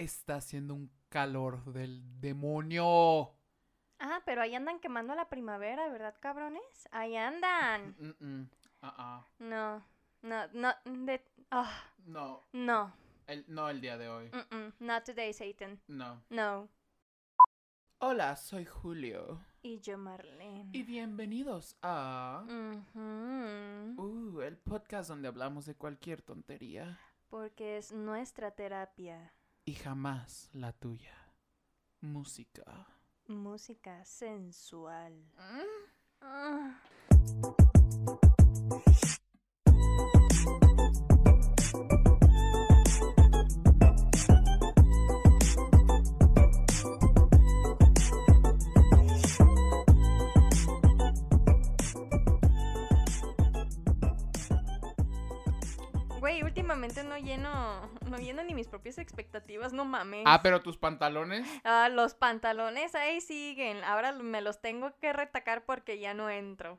está haciendo un calor del demonio. Ah, pero ahí andan quemando la primavera, ¿verdad, cabrones? Ahí andan. Mm, mm, ah, ah. No, no, no, de, ah, No, no, el, no el día de hoy. mm, mm, not today, Satan. No. No. Hola, soy Julio. Y yo, Marlene. Y bienvenidos a... Uh, el podcast donde hablamos de cualquier tontería. Porque es nuestra terapia. Y jamás la tuya. Música. Música sensual. Ah. Güey, últimamente no lleno, no lleno ni mis propias expectativas, no mames. Ah, pero tus pantalones. Ah, los pantalones ahí siguen. Ahora me los tengo que retacar porque ya no entro.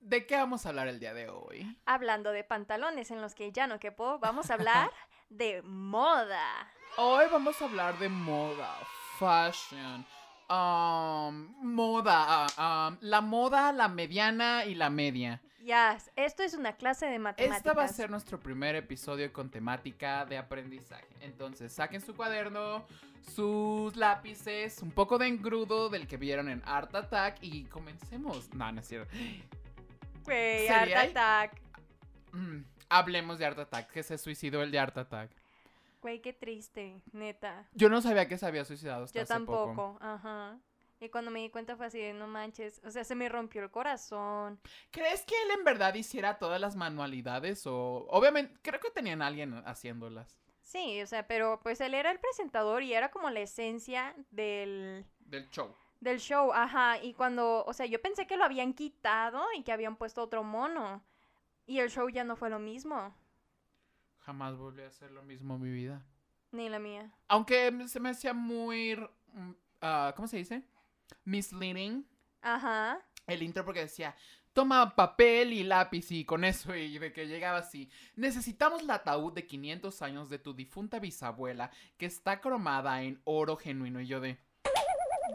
¿De qué vamos a hablar el día de hoy? Hablando de pantalones en los que ya no quepo, vamos a hablar de moda. Hoy vamos a hablar de moda, fashion, um, moda, um, la moda, la mediana y la media. Ya, esto es una clase de matemáticas. Esta va a ser nuestro primer episodio con temática de aprendizaje. Entonces, saquen su cuaderno, sus lápices, un poco de engrudo del que vieron en Art Attack y comencemos. No, no es cierto. Güey, Art. Attack. Mm, hablemos de Art Attack, que se suicidó el de Art Attack. Güey, qué triste, neta. Yo no sabía que se había suicidado hasta Yo hace poco. tampoco, ajá. Y cuando me di cuenta fue así de, no manches, o sea, se me rompió el corazón. ¿Crees que él en verdad hiciera todas las manualidades o obviamente creo que tenían a alguien haciéndolas Sí, o sea, pero pues él era el presentador y era como la esencia del, del show? del show, ajá. Y cuando, o sea, yo pensé que lo habían quitado y que habían puesto otro mono. Y el show ya no fue lo mismo, Jamás volví a hacer lo mismo en mi vida. ni la mía. Aunque se me hacía muy mm, ah, ¿cómo se dice? Misleading Ajá. el intro porque decía Toma papel y lápiz y con eso y de que llegaba así. Necesitamos el ataúd de 500 años de tu difunta bisabuela que está cromada en oro genuino. Y yo de...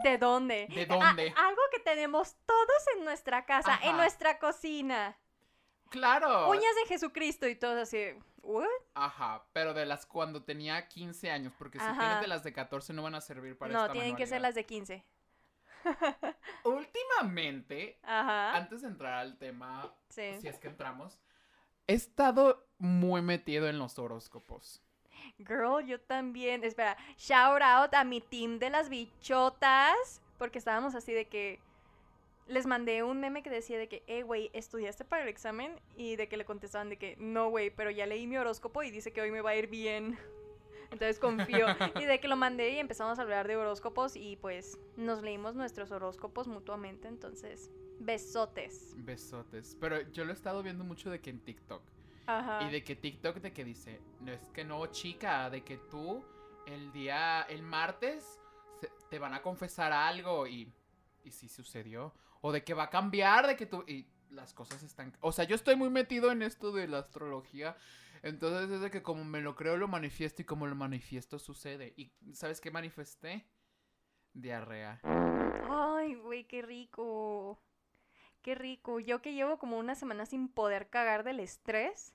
¿De dónde? ¿De A- dónde? algo que tenemos todos en nuestra casa, en nuestra cocina. ¡Claro! Uñas de Jesucristo y todo así. ¿What? Ajá, pero de las cuando tenía 15 años, porque si tienes de las de 14 no van a servir para No, esta tienen que ser las de 15. Últimamente, Ajá. antes de entrar al tema, Sí. si es que entramos, he estado muy metido en los horóscopos. Girl, yo también. Espera, shout out a mi team de las bichotas. Porque estábamos así de que. Les mandé un meme que decía de que, eh, güey, ¿estudiaste para el examen? Y de que le contestaban de que, no, güey, pero ya leí mi horóscopo y dice que hoy me va a ir bien. Entonces confío. y de que lo mandé y empezamos a hablar de horóscopos y pues nos leímos nuestros horóscopos mutuamente. Entonces, besotes. Besotes. Pero yo lo he estado viendo mucho de que en TikTok. Ajá. Y de que TikTok de que dice, no es que no, chica, de que tú el día, el martes, se- te van a confesar algo y, y sí sucedió. O de que va a cambiar, de que tú, y las cosas están... O sea, yo estoy muy metido en esto de la astrología. Entonces es de que como me lo creo, lo manifiesto y como lo manifiesto sucede. ¿Y sabes qué manifesté? Diarrea. Ay, güey, qué rico. Qué rico. Yo que llevo como una semana sin poder cagar del estrés.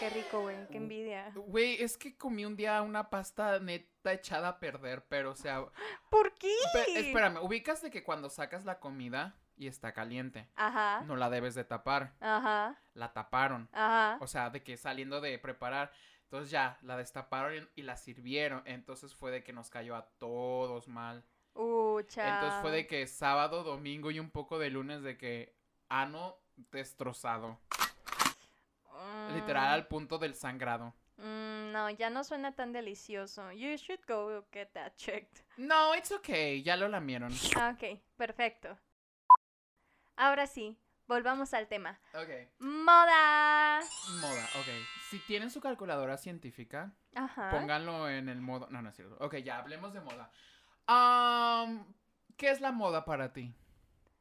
Qué rico, güey. Qué envidia. Güey, es que comí un día una pasta neta echada a perder, pero o sea... ¿Por qué? Espérame, ubicas de que cuando sacas la comida y está caliente, Ajá. no la debes de tapar. Ajá. La taparon. Ajá. O sea, de que saliendo de preparar. Entonces ya, la destaparon y, la sirvieron. Entonces fue de que nos cayó a todos mal. Uh. Entonces fue de que sábado, domingo y un poco de lunes de que ano destrozado. Literal al punto del sangrado. Mm, no, ya no suena tan delicioso. You should go get that checked. No, it's okay, ya lo lamieron. Ah, Ok, perfecto. Ahora sí, volvamos al tema. Ok. Moda. Moda, ok. Si tienen su calculadora científica, Ajá. pónganlo en el modo. No, no es cierto. Ok, ya hablemos de moda. Am, ¿Qué es la moda para ti?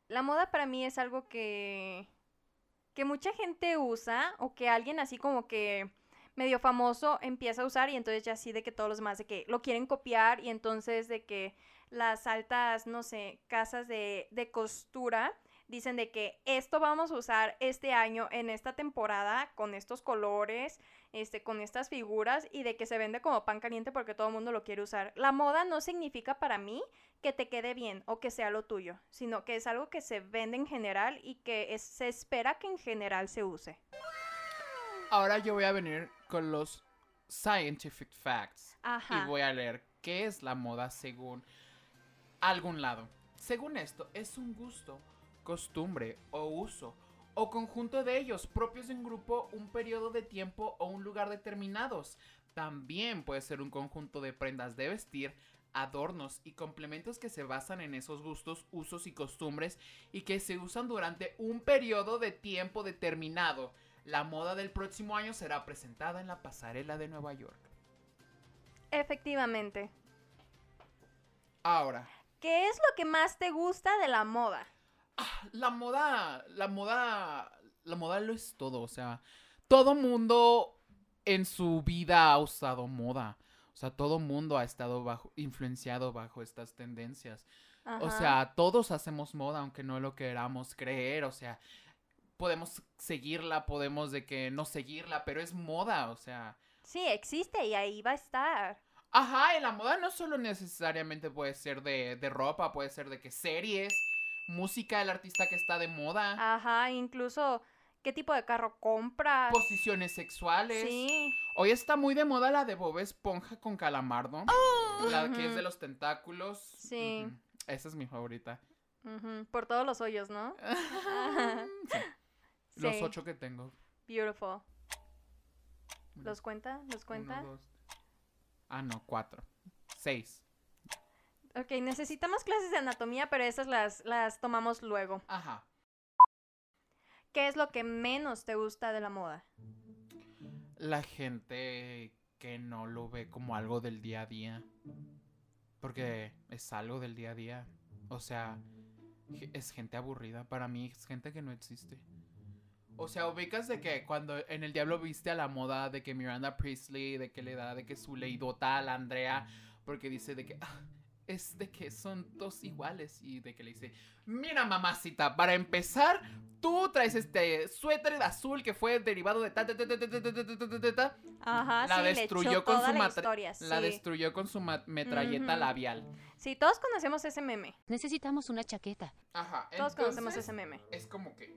La moda para mí es algo que que mucha gente usa o que alguien así como que medio famoso empieza a usar y entonces ya así de que todos los demás de que lo quieren copiar y entonces de que las altas, no sé, casas de, de costura dicen de que esto vamos a usar este año en esta temporada con estos colores, este, con estas figuras y de que se vende como pan caliente porque todo el mundo lo quiere usar. La moda no significa para mí que te quede bien o que sea lo tuyo, sino que es algo que se vende en general y que es- se espera que en general se use. Ahora yo voy a venir con los scientific facts. Ajá. Y voy a leer qué es la moda según algún lado. Según esto, es un gusto, costumbre o uso o conjunto de ellos propios de un grupo, un periodo de tiempo o un lugar determinados. También puede ser un conjunto de prendas de vestir, adornos y complementos que se basan en esos gustos, usos y costumbres y que se usan durante un periodo de tiempo determinado. La moda del próximo año será presentada en la pasarela de Nueva York. Efectivamente. Ahora, ¿Qué es lo que más te gusta de la moda? La moda, la moda, la moda lo es todo, o sea, todo mundo en su vida ha usado moda. O sea, todo mundo ha estado bajo, influenciado bajo estas tendencias. O sea, todos hacemos moda, aunque no lo queramos creer. O sea, podemos seguirla, podemos de que no seguirla, pero es moda, o sea. Sí, existe y ahí va a estar. Ajá, y la moda no solo necesariamente puede ser de, de ropa, puede ser de que series, música del artista que está de moda, Ajá, incluso qué tipo de carro compras. posiciones sexuales. Sí. Hoy está muy de moda la de Bob Esponja con calamardo. La que es de los tentáculos. Sí. Esa es mi favorita. Ujú, Por todos los hoyos, ¿no? Sí, Los ocho que tengo. Beautiful. ¿Los cuenta? ¿Los cuenta? uno, dos. Ah, no, cuatro. Seis. Ok, necesitamos clases de anatomía, pero esas las, las tomamos luego. Ajá. ¿Qué es lo que menos te gusta de la moda? La gente que no lo ve como algo del día a día. Porque es algo del día a día. O sea, es gente aburrida. Para mí es gente que no existe. O sea, ubicas de que cuando en el diablo viste a la moda de que Miranda Priestley, de que le da de que su leidota a la Andrea, porque dice de que "Ah, es de que son dos iguales y de que le dice, mira mamacita, para empezar, tú traes este suéter azul que fue derivado de ta, ta, ta, ta Ajá, la sí, destruyó le con su la, sí. la destruyó con su metralleta labial. Sí, todos conocemos ese meme. Necesitamos una chaqueta. Ajá, todos conocemos ese meme. Es como que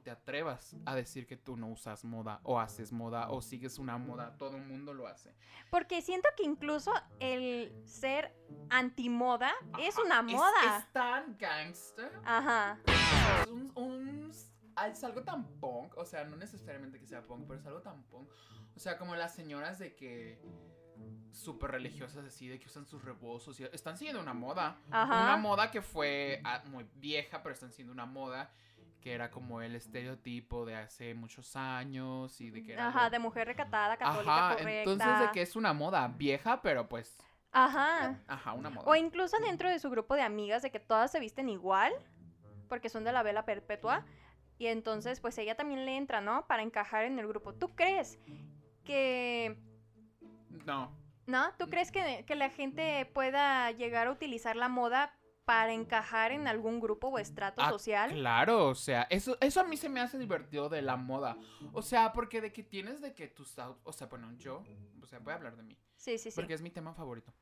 no te atrevas a decir que tú no usas moda o haces moda o sigues una moda. Todo el mundo lo hace. Porque siento que incluso el ser antimoda es una moda. Es, tan gangster. Ajá. Es un, un- es algo tan punk. O sea, no necesariamente que sea punk, pero es algo tan punk. O sea, como las señoras de que súper religiosas así, de que usan sus rebozos y están siguiendo una moda. Ajá. Una moda que fue ah, muy vieja, pero están siendo una moda que era como el estereotipo de hace muchos años y de que era Ajá, lo- de mujer recatada, católica, Ajá, correcta. entonces de que es una moda vieja, pero pues, Ajá. ajá, una moda. O incluso dentro de su grupo de amigas de que todas se visten igual, porque son de la vela perpetua. Y entonces, pues ella también le entra, ¿no? Para encajar en el grupo. ¿Tú crees que... No, ¿No? ¿Tú crees que, que la gente pueda llegar a utilizar la moda para encajar en algún grupo o estrato Ah, social? claro, o sea, eso, eso a mí se me hace divertido de la moda. O sea, porque de que tienes de que tus o sea, bueno, yo, o sea, voy a hablar de mí, Sí, sí, sí. porque es mi tema favorito.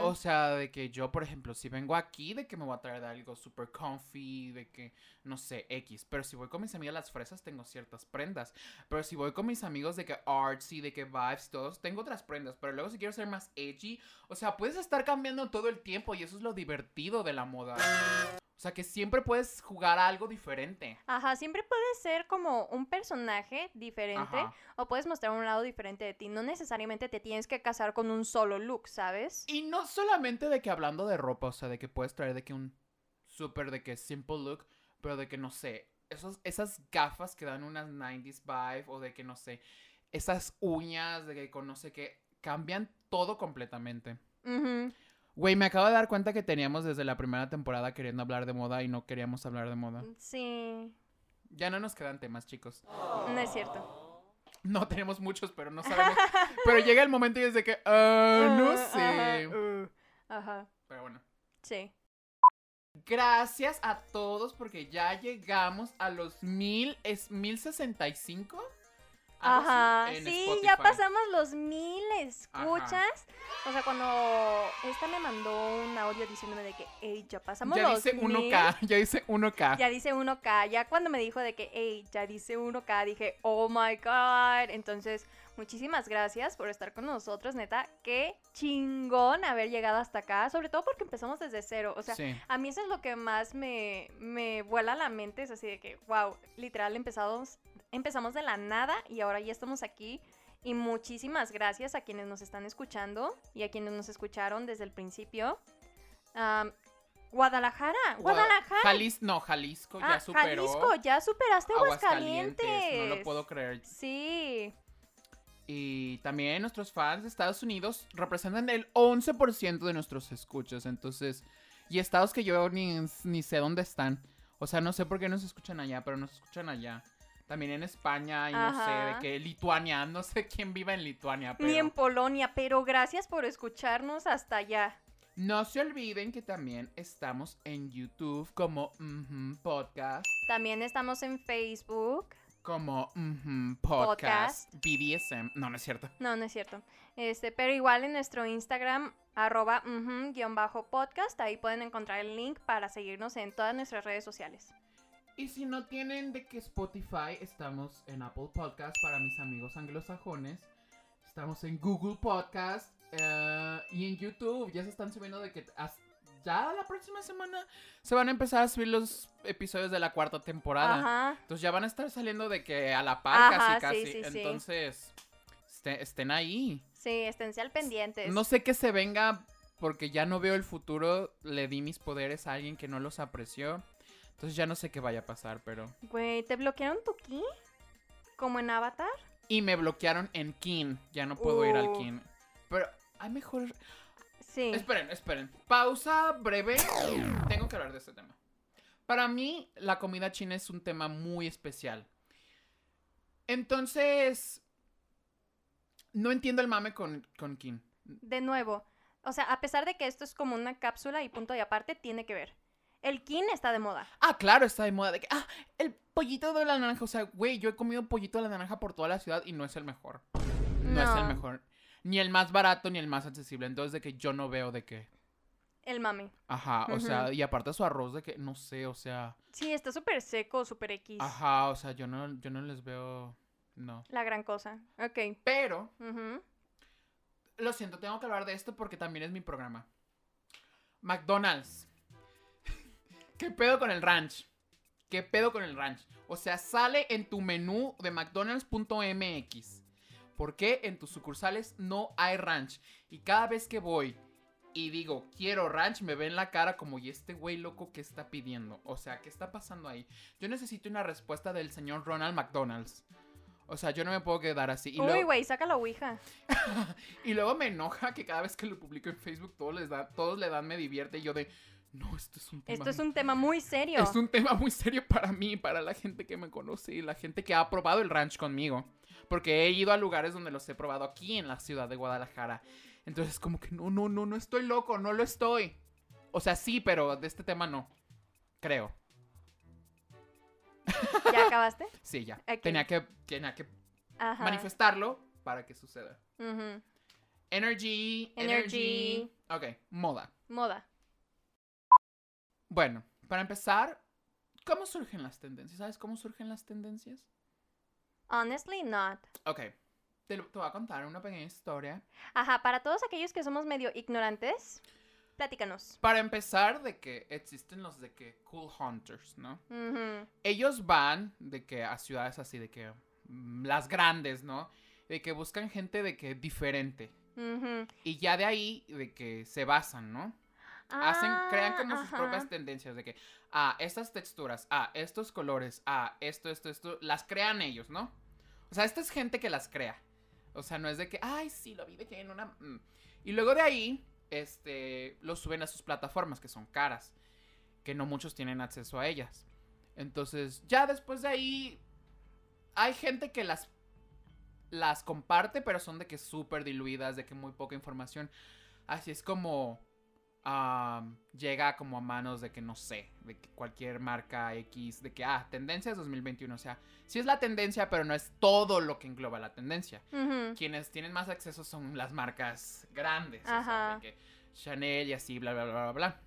O sea, de que yo, por ejemplo, si vengo aquí, de que me voy a traer algo super comfy, de que, no sé, X. Pero si voy con mis amigas las fresas, tengo ciertas prendas. Pero si voy con mis amigos de que artsy, de que vibes, todos, tengo otras prendas. Pero luego si quiero ser más edgy, o sea, puedes estar cambiando todo el tiempo y eso es lo divertido de la moda. O sea, que siempre puedes jugar a algo diferente. Ajá, siempre puedes ser como un personaje diferente Ajá. o puedes mostrar un lado diferente de ti. No necesariamente te tienes que casar con un solo look, ¿sabes? Y no solamente de que hablando de ropa, o sea, de que puedes traer de que un súper de que simple look, pero de que no sé, esos, esas gafas que dan unas 90s vibe, o de que no sé, esas uñas, de que con no sé qué, cambian todo completamente. Ujú. Güey, me acabo de dar cuenta que teníamos desde la primera temporada queriendo hablar de moda y no queríamos hablar de moda. Sí, Ya no nos quedan temas, chicos. no es cierto. No, tenemos muchos, pero no sabemos. pero llega el momento y es de que, ah, no Ah, sé. Ajá. uh, ajá. Pero bueno. Sí. Gracias a todos porque ya llegamos a los mil, ¿es mil sesenta y cinco? Ajá. en Sí, Spotify. ya pasamos los mil escuchas. O sea, cuando esta me mandó un audio diciéndome de que, hey, ya pasamos Ya los dice mil. 1K, ya dice 1K. Ya dice 1K. Ya cuando me dijo de que, hey, ya dice 1K, dije, oh my god. Entonces, muchísimas gracias por estar con nosotros, neta. Qué chingón haber llegado hasta acá. Sobre todo porque empezamos desde cero. O sea, sí. a mí eso es lo que más me, me vuela a la mente. Es así de que, wow, literal empezamos, empezamos de la nada y ahora ya estamos aquí. Y muchísimas gracias a quienes nos están escuchando y a quienes nos escucharon desde el principio. Am, Guadalajara, Guadalajara. Jalis, no, Jalisco ya Ah, superó. Jalisco, ya superaste Aguascalientes. No lo puedo creer. Sí. Y también nuestros fans de Estados Unidos representan el 11% de nuestros escuchas. Entonces, y estados que yo ni, ni sé dónde están. O sea, no sé por qué nos escuchan allá, pero nos escuchan allá. También en España y no sé, de que Lituania, no sé quién vive en Lituania, pero... Ni en Polonia, pero gracias por escucharnos hasta allá. No se olviden que también estamos en YouTube como mhm, podcast, También estamos en Facebook. como mhm, podcast, BDSM. No, no es cierto. No, no es cierto. Este, pero igual en nuestro Instagram, arroba ujú, guion bajo podcast, ahí pueden encontrar el link para seguirnos en todas nuestras redes sociales. Y si no tienen de que Spotify, estamos en Apple Podcast para mis amigos anglosajones. Estamos en Google Podcast eh, y en YouTube. Ya se están subiendo de que ya la próxima semana se van a empezar a subir los episodios de la cuarta temporada. Ajá. Entonces ya van a estar saliendo de que a la par Ajá, casi sí, casi. sí, sí. Entonces este- estén ahí. Sí, esténse al pendientes. No sé qué se venga porque ya no veo el futuro. Le di mis poderes a alguien que no los apreció. Entonces ya no sé qué vaya a pasar, pero... Güey, ¿te bloquearon tu key? ¿Como en Avatar? Y me bloquearon en Kin. Ya no puedo ir al Uh. Kin. Pero hay mejor... Sí. Esperen, esperen. Pausa breve. Tengo que hablar de este tema. Para mí, la comida china es un tema muy especial. Entonces... No entiendo el mame con, con Kin. De nuevo, o sea, a pesar de que esto es como una cápsula y punto y aparte, tiene que ver. El kin está de moda. Ah, claro, está de moda de que... Ah, el pollito de la naranja. O sea, güey, yo he comido pollito de la naranja por toda la ciudad y no es el mejor. No, es el mejor. Ni el más barato ni el más accesible. Entonces, de que yo no veo de que... El mami. Ajá, o sea, y aparte su arroz de que, no sé, o sea, Sí, está súper seco, súper X. ajá, o sea, yo no, yo no les veo, no. La gran cosa. Ok. Pero, lo siento, tengo que hablar de esto porque también es mi programa. McDonald's. ¿Qué pedo con el ranch? ¿Qué pedo con el ranch? O sea, sale en tu menú de mcdonalds.mx. ¿Por qué en tus sucursales no hay ranch? Y cada vez que voy y digo, quiero ranch, me ven la cara como, ¿y este güey loco qué está pidiendo? O sea, ¿qué está pasando ahí? Yo necesito una respuesta del señor Ronald McDonald's. O sea, yo no me puedo quedar así. Y Uy, güey, saca la ouija. y luego me enoja que cada vez que lo publico en Facebook todos, les da, todos le dan me divierte y yo de, no, esto es un tema. Esto es un tema muy serio. es un tema muy serio para mí, para la gente que me conoce y la gente que ha probado el ranch conmigo. Porque he ido a lugares donde los he probado aquí en la ciudad de Guadalajara. Entonces como que no, no, no, no estoy loco, no lo estoy. O sea, sí, pero de este tema no. Creo. ¿Ya acabaste? Sí, ya. Tenía que, tenía que Ajá. manifestarlo para que suceda. Energy, Energy. energy. Ok, moda. Moda. Bueno, para empezar, ¿cómo surgen las tendencias? ¿Sabes cómo surgen las tendencias? Honestly not. Ok, te, lo- te voy a contar una pequeña historia. Ajá, para todos aquellos que somos medio ignorantes, platícanos. Para empezar, de que existen los de que cool hunters, ¿no? Ellos van de que a ciudades así, de que mm, las grandes, ¿no? De que buscan gente de que diferente. Y ya de ahí, de que se basan, ¿no? Hacen, crean como Ah, sus ajá. propias tendencias de que, ah, estas texturas, ah, estos colores, ah, esto, esto, esto, las crean ellos, ¿no? O sea, esta es gente que las crea. O sea, no es de que, ay, sí, lo vi de que en una... mm". Y luego de ahí, este, lo suben a sus plataformas, que son caras, que no muchos tienen acceso a ellas. Entonces, ya después de ahí, hay gente que las las comparte, pero son de que súper diluidas, de que muy poca información. Así es como llega como a manos de que no sé, de que cualquier marca X, de que, ah, tendencias 2021. O sea, sí es la tendencia, pero no es todo lo que engloba la tendencia. Quienes tienen más acceso son las marcas grandes. o sea, de que Chanel y así, bla, bla, bla, bla, bla.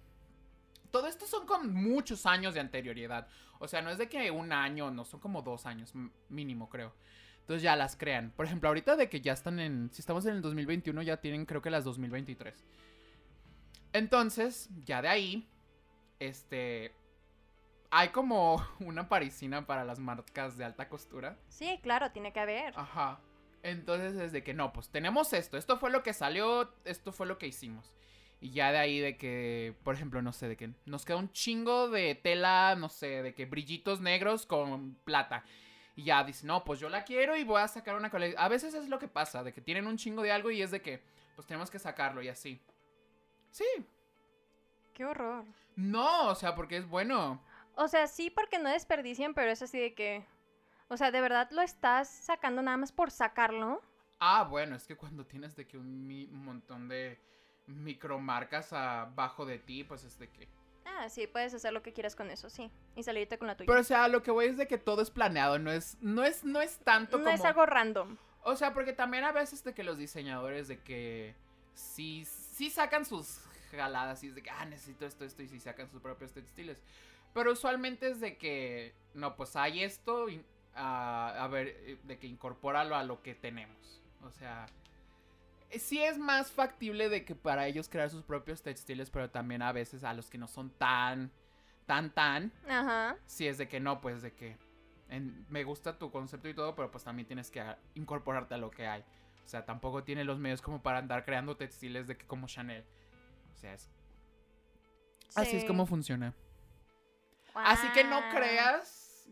Todo esto son con muchos años de anterioridad. O sea, no es de que un año, no, son como dos años mínimo, creo. Entonces ya las crean. Por ejemplo, ahorita de que ya están en. Si estamos en el 2021, ya tienen creo que las 2023. Entonces, ya de ahí, este. Hay como una parisina para las marcas de alta costura. Sí, claro, tiene que haber. Ajá. Entonces es de que no, pues tenemos esto, esto fue lo que salió, esto fue lo que hicimos. Y ya de ahí de que, por ejemplo, no sé, de que nos queda un chingo de tela, no sé, de que brillitos negros con plata. Y ya dicen, no, pues yo la quiero y voy a sacar una colección. A veces es lo que pasa, de que tienen un chingo de algo y es de que, pues tenemos que sacarlo y así. Sí. Qué horror. No, o sea, porque es bueno. O sea, sí porque no desperdician, pero es así de que... O sea, ¿de verdad lo estás sacando nada más por sacarlo? Ah, bueno, es que cuando tienes de que un, mi- montón de micromarcas abajo de ti, pues es de que... Ah, sí, puedes hacer lo que quieras con eso, sí. Y salirte con la tuya. Pero o sea, lo que voy es de que todo es planeado, no es, no es, no es tanto no como. es algo random. O sea, porque también a veces de que los diseñadores de que sí, sí sacan sus jaladas y es de que, ah, necesito esto, esto, y sí sacan sus propios textiles. Pero usualmente es de que, no, pues hay esto, y, ah, a ver, eh, de que incorpóralo a lo que tenemos. O sea, sí es más factible de que para ellos crear sus propios textiles, pero también a veces a los que no son tan, tan, tan, Ajá. si es de que no, pues de que en- me gusta tu concepto y todo, pero pues también tienes que incorporarte a lo que hay. O sea, tampoco tiene los medios como para andar creando textiles de que como Chanel. O sea, es, así es como funciona. Así que no creas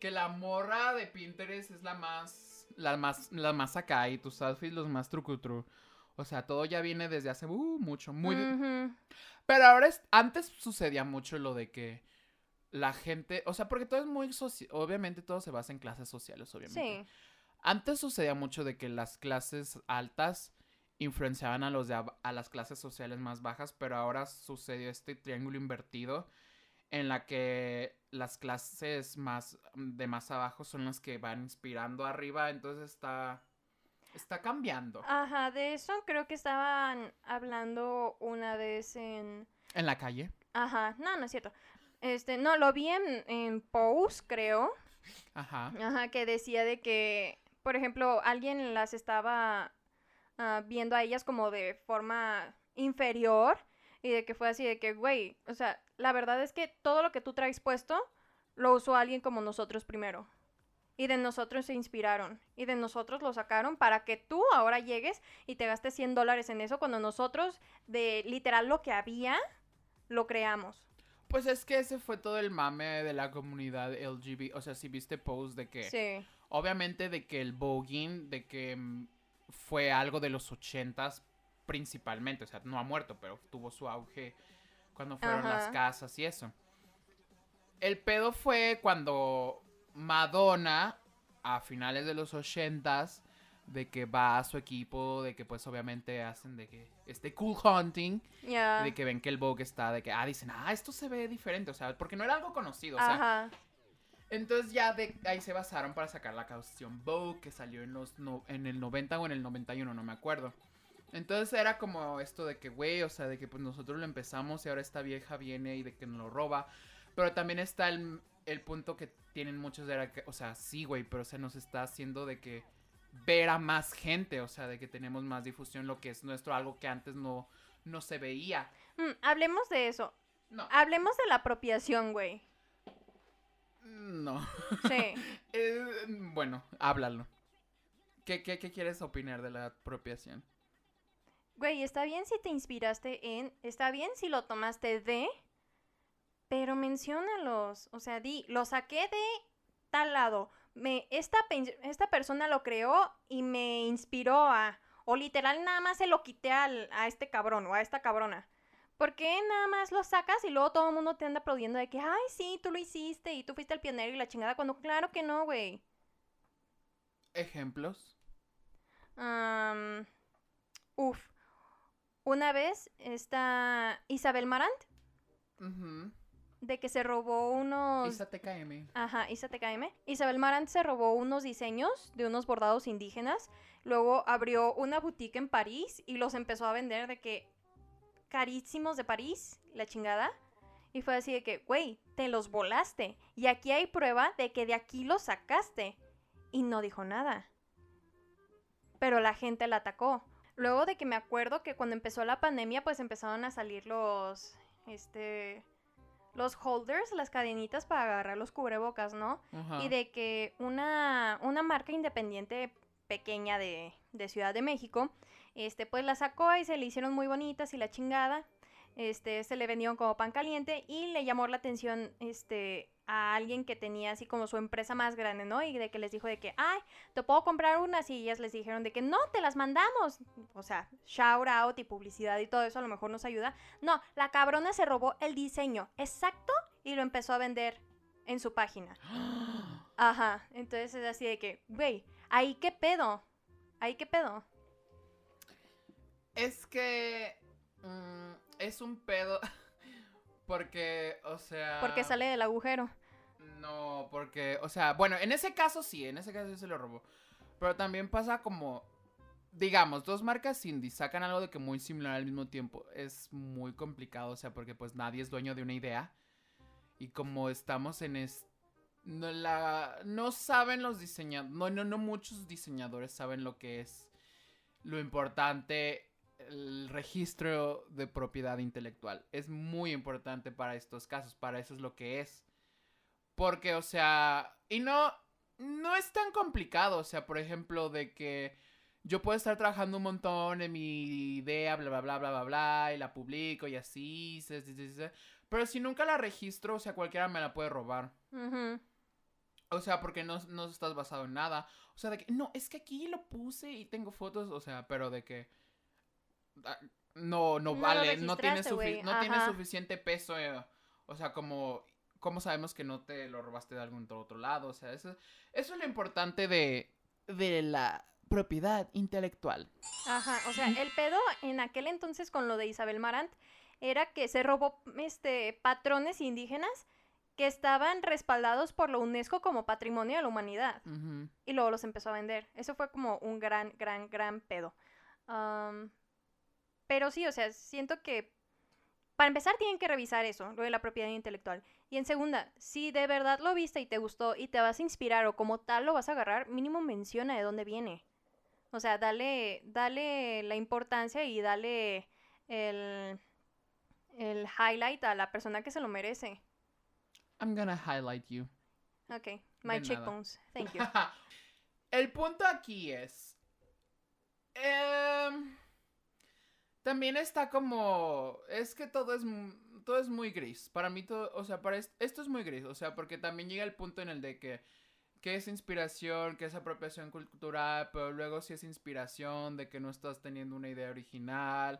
que la morra de Pinterest es la más, la más, la más acá y tus outfits los más trucutru. O sea, todo ya viene desde hace uh, mucho, muy... pero ahora es, antes sucedía mucho lo de que la gente, o sea, porque todo es muy social, obviamente todo se basa en clases sociales, obviamente. Sí. Antes sucedía mucho de que las clases altas influenciaban a los de a las clases sociales más bajas, pero ahora sucedió este triángulo invertido en la que las clases más de más abajo son las que van inspirando arriba, entonces está está cambiando Ajá, de eso creo que estaban hablando una vez en... en la calle. Ajá, no, no es cierto. Este, no, lo vi en, en Pose, creo. Ajá. Ajá, que decía de que, por ejemplo, alguien las estaba ah, viendo a ellas como de forma inferior y de que fue así de que, güey, o sea, la verdad es que todo lo que tú traes puesto lo usó alguien como nosotros primero. Y de nosotros se inspiraron. Y de nosotros lo sacaron para que tú ahora llegues y te gastes 100 dólares en eso cuando nosotros, de literal lo que había, lo creamos. Pues es que ese fue todo el mame de la comunidad LGBT, o sea, si viste post de que Sí. Obviamente de que el voguing, de que mm, fue algo de los ochentas principalmente, o sea, no ha muerto, pero tuvo su auge cuando fueron las casas y eso. El pedo fue cuando Madonna, a finales de los ochentas, de que va a su equipo, de que pues obviamente hacen de que este cool hunting, de que ven que el Vogue está, de que, ah, dicen, ah, esto se ve diferente, o sea, porque no era algo conocido, o sea, Ajá. Entonces ya de ahí se basaron para sacar la canción Vogue que salió en los no- en el 90 o en el 91, no me acuerdo. Entonces era como esto de que, güey, o sea, de que pues nosotros lo empezamos y ahora esta vieja viene y de que nos lo roba. Pero también está el, el punto que tienen muchos de, la que- o sea, sí, güey, pero se nos está haciendo de que ver a más gente, o sea, de que tenemos más difusión, lo que es nuestro, algo que antes no, no se veía. Mm, hablemos de eso. No, Hablemos de la apropiación, güey. No. Sí. Eh, bueno, háblalo. ¿Qué, qué, qué quieres opinar de la apropiación? Güey, está bien si te inspiraste en, está bien si lo tomaste de, pero menciónalos. O sea, di, lo saqué de tal lado. Me, esta, esta persona lo creó y me inspiró a, o literal nada más se lo quité al, a este cabrón o a esta cabrona. ¿Por qué nada más lo sacas y luego todo el mundo te anda aplaudiendo de que, ay, sí, tú lo hiciste y tú fuiste el pionero y la chingada? Cuando claro que no, güey. ¿Ejemplos? Am, uf. Una vez está Isabel Marant, Ujú. de que se robó unos... Isa TKM. Ajá, Isa TKM. Isabel Marant se robó unos diseños de unos bordados indígenas. Luego abrió una boutique en París y los empezó a vender de que carísimos de París, la chingada. Y fue así de que, güey, te los volaste. Y aquí hay prueba de que de aquí los sacaste. Y no dijo nada. Pero la gente la atacó. Luego de que me acuerdo que cuando empezó la pandemia, pues empezaron a salir los, este, los holders, las cadenitas para agarrar los cubrebocas, ¿no? Y de que una, una marca independiente pequeña de, de Ciudad de México, este, pues la sacó y se le hicieron muy bonitas y la chingada. Este, se le vendieron como pan caliente y le llamó la atención este, a alguien que tenía así como su empresa más grande, ¿no? Y de que les dijo de que, ay, te puedo comprar unas y ellas les dijeron de que no, te las mandamos. O sea, shout out y publicidad y todo eso a lo mejor nos ayuda. No, la cabrona se robó el diseño exacto y lo empezó a vender en su página. Ajá, entonces es así de que, güey, ahí qué pedo, ahí qué pedo. Es que mm, es un pedo porque, o sea... Porque sale del agujero. No, porque, o sea, bueno, en ese caso sí, en ese caso sí se lo robó. Pero también pasa como, digamos, dos marcas indie sacan algo de que muy similar al mismo tiempo. Es muy complicado, o sea, porque pues nadie es dueño de una idea. Y como estamos en no la no saben los diseñadores, no, no, no muchos diseñadores saben lo que es lo importante el registro de propiedad intelectual. Es muy importante para estos casos, para eso es lo que es. Porque, o sea, y no, no es tan complicado, o sea, por ejemplo, de que yo puedo estar trabajando un montón en mi idea, bla, bla, bla, bla, bla, bla, y la publico y así, se- se- se- pero si nunca la registro, o sea, cualquiera me la puede robar. O sea, porque no, no estás basado en nada. O sea, de que, no, es que aquí lo puse y tengo fotos, o sea, pero de que... ah, No, no vale, no, tiene, sufi- no suficiente peso. eh, o sea, como... ¿Cómo sabemos que no te lo robaste de algún otro lado? O sea, eso, eso es lo importante de, de la propiedad intelectual. Ajá, o sea, el pedo en aquel entonces con lo de Isabel Marant era que se robó este patrones indígenas que estaban respaldados por la UNESCO como patrimonio de la humanidad y luego los empezó a vender. Eso fue como un gran, gran, gran pedo. Pero sí, o sea, siento que para empezar tienen que revisar eso, lo de la propiedad intelectual. Y en segunda, si de verdad lo viste y te gustó y te vas a inspirar o como tal lo vas a agarrar, mínimo menciona de dónde viene. O sea, dale, dale la importancia y dale el, el highlight a la persona que se lo merece. I'm gonna highlight you. Ok, my cheekbones. Thank you. El punto aquí es. em, también está como. Es que todo es. Todo es muy gris. Para mí todo. O sea, para est- esto es muy gris. O sea, porque también llega el punto en el de que. Que es inspiración, que es apropiación cultural, pero luego si es inspiración de que no estás teniendo una idea original.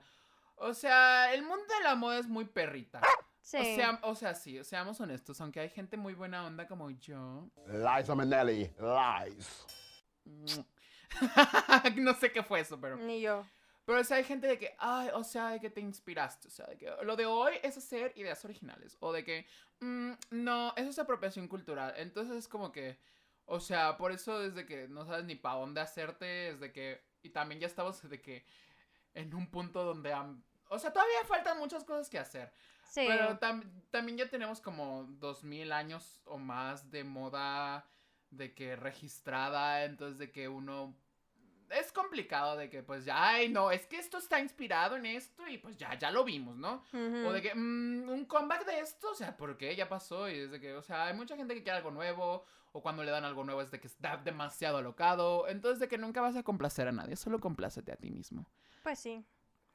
O sea, el mundo de la moda es muy perrita. Sí. O sea, o sea, sí, seamos honestos, aunque hay gente muy buena onda como yo. Liza Minnelli, lies. no sé qué fue eso, pero. Ni yo. Pero o sea, hay gente de que, ay, o sea, de que te inspiraste. O sea, de que lo de hoy es hacer ideas originales. O de que, mm, no, eso es apropiación cultural. Entonces es como que, o sea, por eso desde que no sabes ni para dónde hacerte, es de que. Y también ya estamos de que en un punto donde. am- o sea, todavía faltan muchas cosas que hacer. Sí. Pero tam- también ya tenemos como dos mil años o más de moda de que registrada, entonces de que uno es complicado de que pues ya, ay no, es que esto está inspirado en esto y pues ya, ya lo vimos, ¿no? O de que mm, un comeback de esto, o sea, ¿por qué? Ya pasó y es de que, o sea, hay mucha gente que quiere algo nuevo o cuando le dan algo nuevo es de que está demasiado alocado, entonces de que nunca vas a complacer a nadie, solo complácete a ti mismo. Pues sí.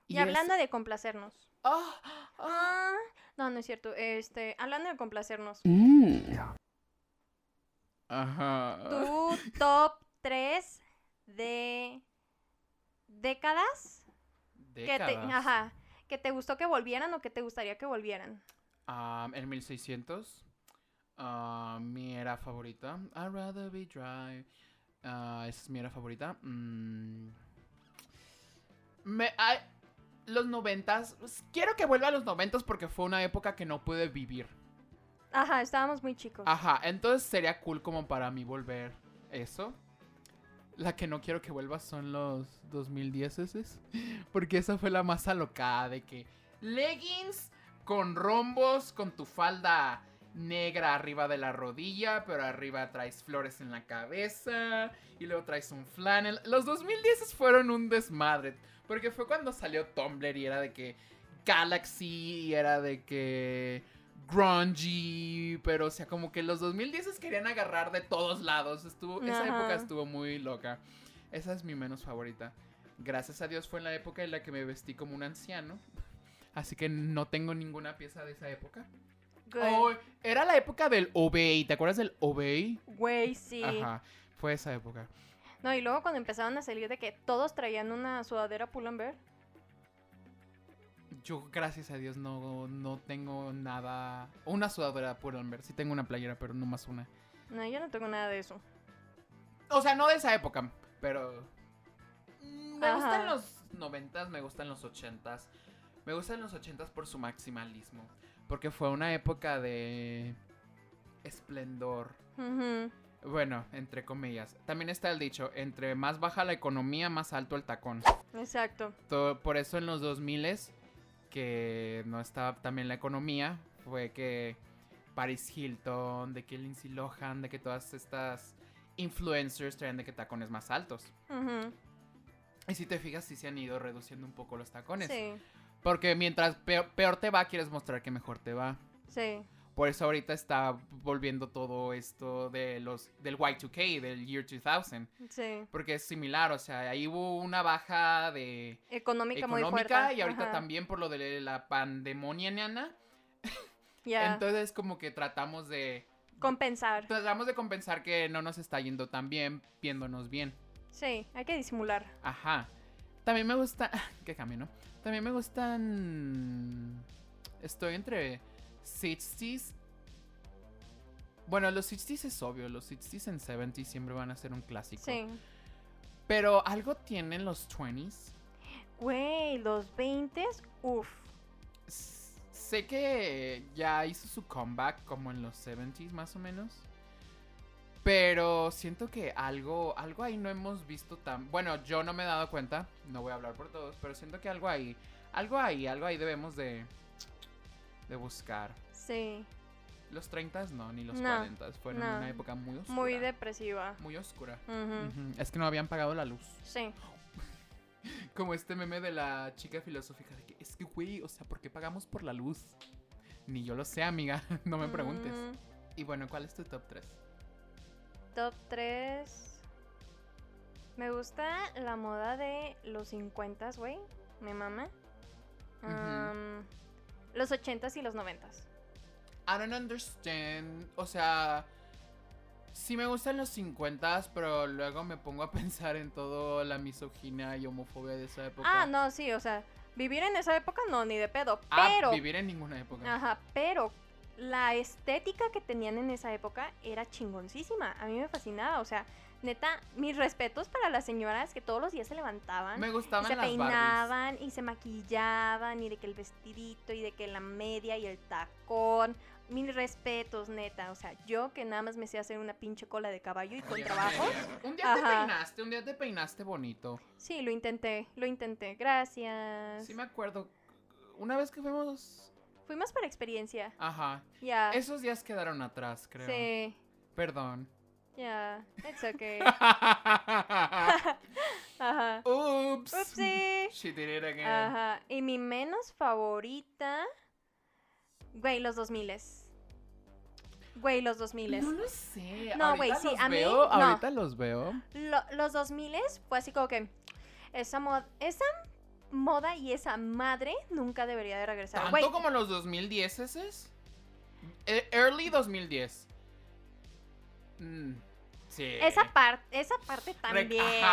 Y, hablando de complacernos. Ah, ah, Ah, no, no es cierto. Este, hablando de complacernos. Ajá. ¿Tu top 3 de décadas? Que te, ajá, que te gustó que volvieran o que te gustaría que volvieran. Um, en 1600, ah, mi era favorita. I'd rather be dry. Ah, esa es mi era favorita. Mm, Me, los noventas. pues, quiero que vuelva a los noventas porque fue una época que no pude vivir. Ajá, estábamos muy chicos. Ajá, entonces sería cool como para mí volver eso. La que no quiero que vuelva son los 2010 Porque esa fue la más alocada de que leggings con rombos, con tu falda negra arriba de la rodilla, pero arriba traes flores en la cabeza y luego traes un flannel. Los 2010 fueron un desmadre, porque fue cuando salió Tumblr y era de que Galaxy y era de que grungy, pero o sea, como que los 2010 querían agarrar de todos lados. Estuvo, esa época estuvo muy loca. Esa es mi menos favorita. Gracias a Dios fue en la época en la que me vestí como un anciano. Así que no tengo ninguna pieza de esa época. Oh, era la época del Obey. ¿Te acuerdas del Obey? Güey, sí. Ajá. Fue esa época. No, y luego cuando empezaron a salir de que todos traían una sudadera Pull&Bear. Yo, gracias a Dios, no, no tengo nada. Una sudadera pueden ver. Sí tengo una playera, pero no más una. No, yo no tengo nada de eso. O sea, no de esa época, pero. Mm, Me Ajá. gustan los noventas, me gustan los ochentas. Me gustan los ochentas por su maximalismo. Porque fue una época de. esplendor. Bueno, entre comillas. También está el dicho: entre más baja la economía, más alto el tacón. Exacto. To- por eso en los 2000 que no estaba también la economía, fue que Paris Hilton, de que Lindsay Lohan, de que todas estas influencers traían de que tacones más altos. Y si te fijas, sí se han ido reduciendo un poco los tacones. Sí, Porque mientras peor, peor te va, quieres mostrar que mejor te va. sí. Por eso ahorita está volviendo todo esto de los del Y2K, del Year 2000. Sí. Porque es similar, o sea, ahí hubo una baja de Económica, muy económica fuerte. y ahorita Ajá. también por lo de la pandemonia nana. Ya. Entonces como que tratamos de Compensar. tratamos de compensar que no nos está yendo tan bien viéndonos bien. Sí, hay que disimular. Ajá. También me gusta qué cambio, ¿no? También me gustan estoy entre 60s bueno, los 60s es obvio, los 60s en 70s siempre van a ser un clásico. Sí. Pero algo tienen los 20s Güey, los 20, uff. Sé que ya hizo su comeback como en los 70s más o menos. Pero siento que algo, algo ahí no hemos visto tan... Bueno, yo no me he dado cuenta, no voy a hablar por todos, pero siento que algo ahí, algo ahí, algo ahí debemos de, de buscar. Sí. Los 30 no, ni los No, 40 fueron no. una época muy oscura. Muy depresiva. Muy oscura. Es que no habían pagado la luz. Sí. Como este meme de la chica filosófica de que es que, güey, o sea, ¿por qué pagamos por la luz? Ni yo lo sé, amiga, no me preguntes. Y bueno, ¿cuál es tu top 3? top 3. Me gusta la moda de los 50, güey. Me mama. Ujú. Los 80s y los 90s. I don't understand. O sea, sí me gustan los 50, pero luego me pongo a pensar en toda la misoginia y homofobia de esa época. Ah, no, sí, o sea, vivir en esa época no, ni de pedo. Ah, Pero, vivir en ninguna época. ajá, pero la estética que tenían en esa época era chingoncísima. A mí me fascinaba, o sea, neta, mis respetos para las señoras que todos los días se levantaban. Me y gustaban se las Barbies. peinaban y se maquillaban y de que el vestidito y de que la media y el tacón. Mis respetos, neta. O sea, yo que nada más me sé hacer una pinche cola de caballo y con Ya trabajos. Un día te peinaste, un día te peinaste bonito. Sí, lo intenté, lo intenté. Gracias. Sí me acuerdo. Una vez que fuimos... Fuimos por experiencia. Ajá. Ya. Esos días quedaron atrás, creo. Sí. Perdón. Ya. It's okay. Ajá. Oops. Upsi. She did it again. Ajá. Y mi menos favorita. Güey, los 2000 Güey, los 2000 No lo sé. No, güey, sí, a mí, veo, no. Ahorita los veo. Lo- los 2000 fue así como que esa moda, esa moda y esa madre nunca debería de regresar. ¿Tanto Güey, como los 2010 es? Early 2010. Mm, sí. esa parte, esa parte también, güey. sí.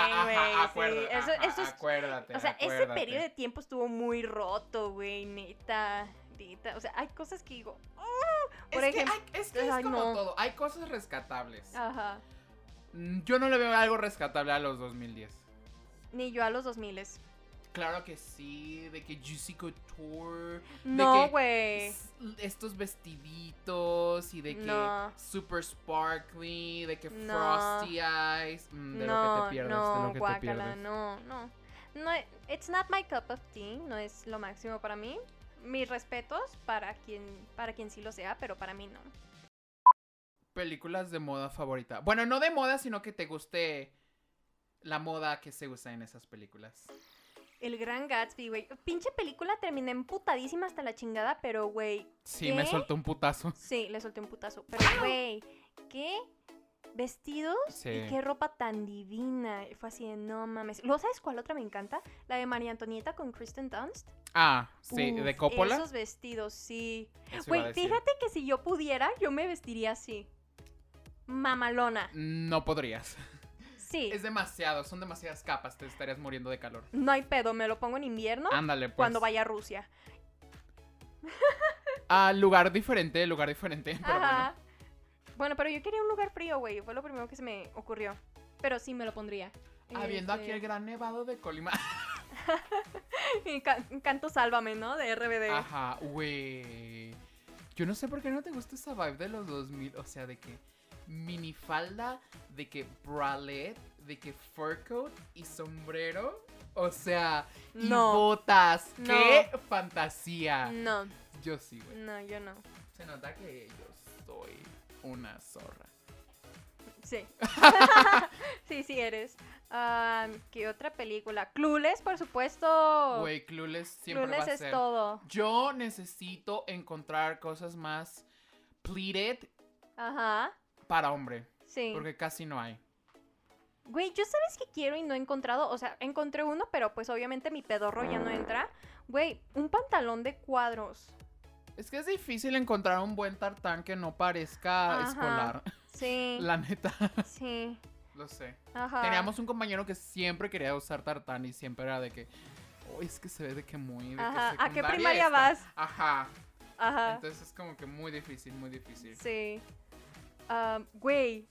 acuérdate, Eso, ajá, eso es, acuérdate, o sea, ese periodo de tiempo estuvo muy roto, güey, neta. O sea, hay cosas que digo, "Ah", por es ejemplo, que, hay, es, que es ay, como no. todo. Hay cosas rescatables. ajá, Mm, Yo no le veo algo rescatable a los 2010. ni yo a los 2000 Claro que sí, de que Juicy Couture. de No, que güey. Estos vestiditos y de que No. super sparkly, de que No. frosty eyes. mm, de lo que te pierdes, de lo que te pierdes. no, no. No, it's not my cup of tea, no es lo máximo para mí. Mis respetos para quien, para quien sí lo sea, pero para mí no. Películas de moda favorita. Bueno, no de moda, sino que te guste la moda que se usa en esas películas. El Gran Gatsby, güey. Pinche película terminé emputadísima hasta la chingada, pero, güey, Sí, me soltó un putazo. sí, le solté un putazo. Pero, güey, ¿qué vestidos Sí. y qué ropa tan divina? Fue así de, no mames. ¿Lo sabes cuál otra me encanta? La de María Antonieta con Kristen Dunst. Ah, sí, Uf, de Coppola. Esos vestidos, sí. Güey, fíjate que si yo pudiera, yo me vestiría así. Mamalona. No podrías. Sí. Es demasiado, son demasiadas capas, te estarías muriendo de calor. No hay pedo, me lo pongo en invierno Ándale, pues. cuando vaya a Rusia. Ah, lugar diferente, lugar diferente. Pero Ajá. Bueno, pero yo quería un lugar frío, güey. Fue lo primero que se me ocurrió. Pero sí me lo pondría. Habiendo aquí Este, el gran nevado de Colima. y ca- canto Sálvame, ¿no? De RBD. Ajá, güey. Yo no sé por qué no te gusta esa vibe de los 2000. O sea, de que minifalda, de que bralette, de que fur coat y sombrero. O sea, y No. botas. No. ¡Qué fantasía! No, Yo sí, güey. no, yo no. Se nota que yo soy una zorra. Sí. sí, sí eres. ¿Qué otra película? Clueless, por supuesto. Güey, Clueless siempre Clueless va a es ser. todo. Yo necesito encontrar cosas más pleated Ajá. Para hombre. Sí. Porque casi no hay. Güey, yo sabes que quiero y no he encontrado. O sea, encontré uno, pero pues obviamente mi pedorro ya no entra. Güey, un pantalón de cuadros. Es que es difícil encontrar un buen tartán que no parezca Ajá. escolar. Sí. La neta, Sí. lo sé. Ajá. Teníamos un compañero que siempre quería usar tartán y siempre era de que, oh, es que se ve de que muy. De Ajá. que ¿A qué primaria esta". vas? Ajá. Ajá. Entonces es como que muy difícil, muy difícil. Sí. Ah, güey.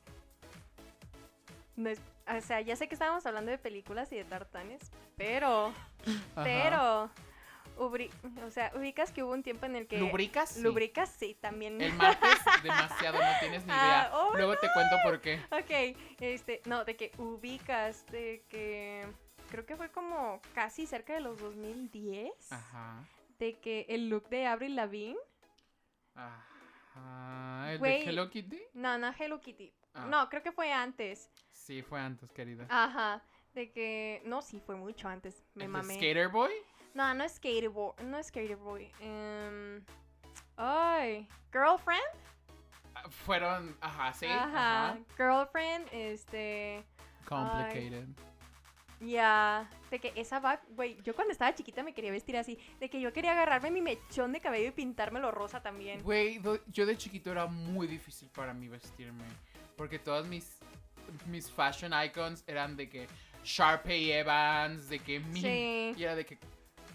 No es- o sea, ya sé que estábamos hablando de películas y de tartanes, pero, Ajá. pero, ubri- o sea, ubicas que hubo un tiempo en el que... ¿Lubricas? Sí. Lubricas, sí, también. El martes, demasiado, no tienes ni idea. Ah, oh, Luego te cuento por qué. ok, este, no, de que ubicas, de que creo que fue como casi cerca de los 2010, Ajá. de que el look de Avril Lavigne, Ajá. ¿El Güey. de Hello Kitty? no, no Hello Kitty, Ah. no, creo que fue antes, Sí, fue antes, querida. ajá, de que, no, sí, fue mucho antes, me ¿El de. Skater Boy? No, no es Skater Boy, no es Skater Boy, em, ay, Girlfriend, Ah, Fueron, ajá, sí. ajá, Ajá. Girlfriend, este... Complicated. Ya, de que esa va, güey, yo cuando estaba chiquita me quería vestir así, de que yo quería agarrarme mi mechón de cabello y pintármelo rosa también. Güey, yo de chiquito era muy difícil para mí vestirme. Porque todas mis, mis fashion icons eran de que Sharpay Evans, de que mi. Sí. Y era de que,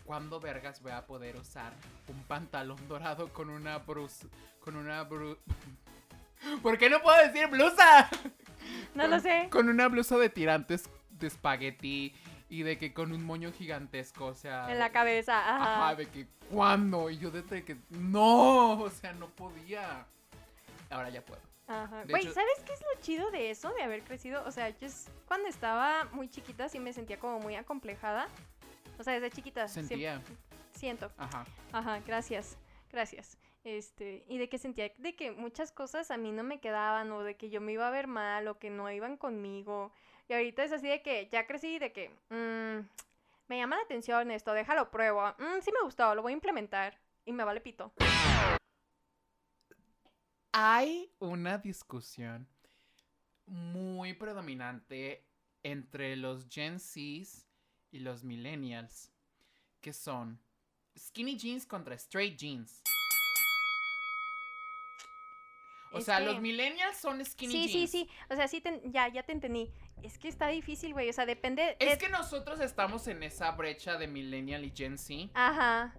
¿cuándo vergas voy a poder usar un pantalón dorado con una blusa? Con una bru... ¿Por qué no puedo decir blusa? No Con- lo sé. Con una blusa de tirantes de espagueti y de que con un moño gigantesco, o sea. En la cabeza, ajá. Ajá, de que ¿cuándo? Y yo desde que no, o sea, no podía. Ahora ya puedo. Ajá. Güey, hecho- ¿sabes qué es lo chido de eso, de haber crecido? O sea, yo es- cuando estaba muy chiquita sí me sentía como muy acomplejada. O sea, desde chiquita. Sentía. siento. Ajá. Ajá, gracias. Gracias. Este, y de que sentía de que muchas cosas a mí no me quedaban o de que yo me iba a ver mal o que no iban conmigo. Y ahorita es así de que ya crecí de que mm, me llama la atención esto, déjalo pruebo. Mm, sí me gustó, lo voy a implementar. Y me vale pito. Hay una discusión muy predominante entre los Gen Zs y los Millennials, que son skinny jeans contra straight jeans. O Es sea, que- los Millennials son skinny Sí, jeans. sí, sí. O sea, sí, te- ya, ya te entendí. Es que está difícil, güey. O sea, depende. Es que nosotros estamos en esa brecha de Millennial y Gen Z. Ajá.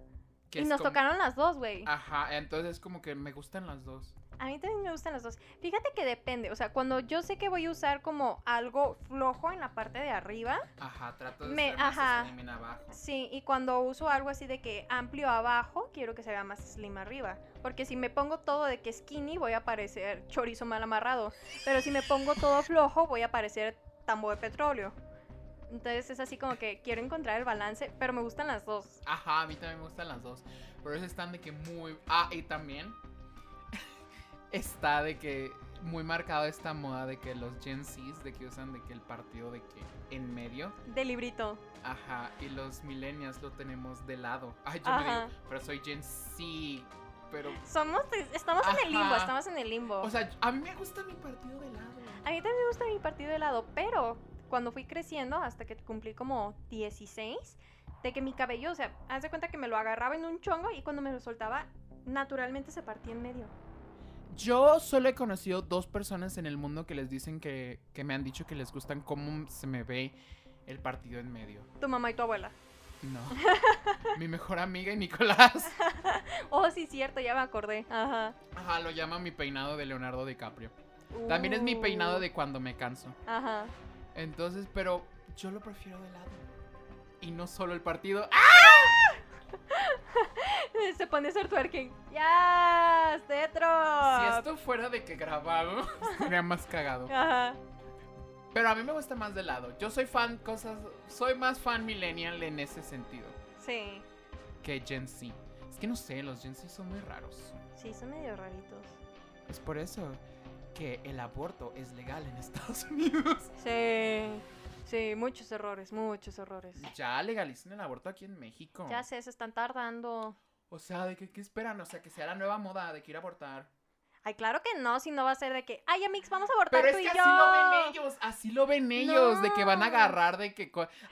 Que Y es nos como- tocaron las dos, güey. Ajá, entonces como que me gustan las dos. A mí también me gustan las dos. Fíjate que depende. O sea, cuando yo sé que voy a usar como algo flojo en la parte de arriba. Ajá, trato de Me- ser más ajá. slim en abajo. Sí, y cuando uso algo así de que amplio abajo, quiero que se vea más slim arriba. Porque si me pongo todo de que skinny, voy a parecer chorizo mal amarrado. Pero si me pongo todo flojo, voy a parecer tambo de petróleo. Entonces es así como que quiero encontrar el balance, pero me gustan las dos. Ajá, a mí también me gustan las dos. Pero eso están de que muy. Ah, y también está de que muy marcado esta moda de que los Gen Zs, de que usan de que el partido de que en medio. De librito. Ajá, y los millennials lo tenemos de lado. Ay, yo me Ajá. digo, pero soy Gen Z. Pero, Somos, estamos en el limbo, Ajá. estamos en el limbo. o sea, a mí me gusta mi partido de lado. A mí también me gusta mi partido de lado, pero cuando fui creciendo, hasta que cumplí como 16, de que mi cabello, o sea, haz de cuenta que me lo agarraba en un chongo y cuando me lo soltaba, naturalmente se partía en medio. Yo solo he conocido dos personas en el mundo que les dicen que, que me han dicho que les gustan cómo se me ve el partido en medio. Tu mamá y tu abuela. No. Mi mejor amiga y Nicolás. Oh, sí, cierto, ya me acordé. Ajá. Ajá, lo llama mi peinado de Leonardo DiCaprio. También es mi peinado Uh, de cuando me canso. Ajá. Entonces, pero yo lo prefiero de lado. Y no solo el partido. ¡Ah! Se pone a hacer twerking. ¡Ya! ¡Tetro! Si esto fuera de que grabado, sería más cagado. Ajá. Pero a mí me gusta más de lado. Yo soy fan cosas. Soy más fan millennial en ese sentido Sí. que Gen Z. Es que no sé, los Gen Z son muy raros. Sí, son medio raritos. Es por eso que el aborto es legal en Estados Unidos. Sí. Sí, muchos errores, muchos errores. Ya legalicen el aborto aquí en México. Ya sé, se están tardando. O sea, ¿de qué, qué esperan? O sea, que sea la nueva moda de que ir a abortar. Ay, claro que no, si no va a ser de que, ay, Amix, vamos a abortar Pero es tú que y así yo. lo ven ellos, así lo ven ellos, de que van a agarrar, de que...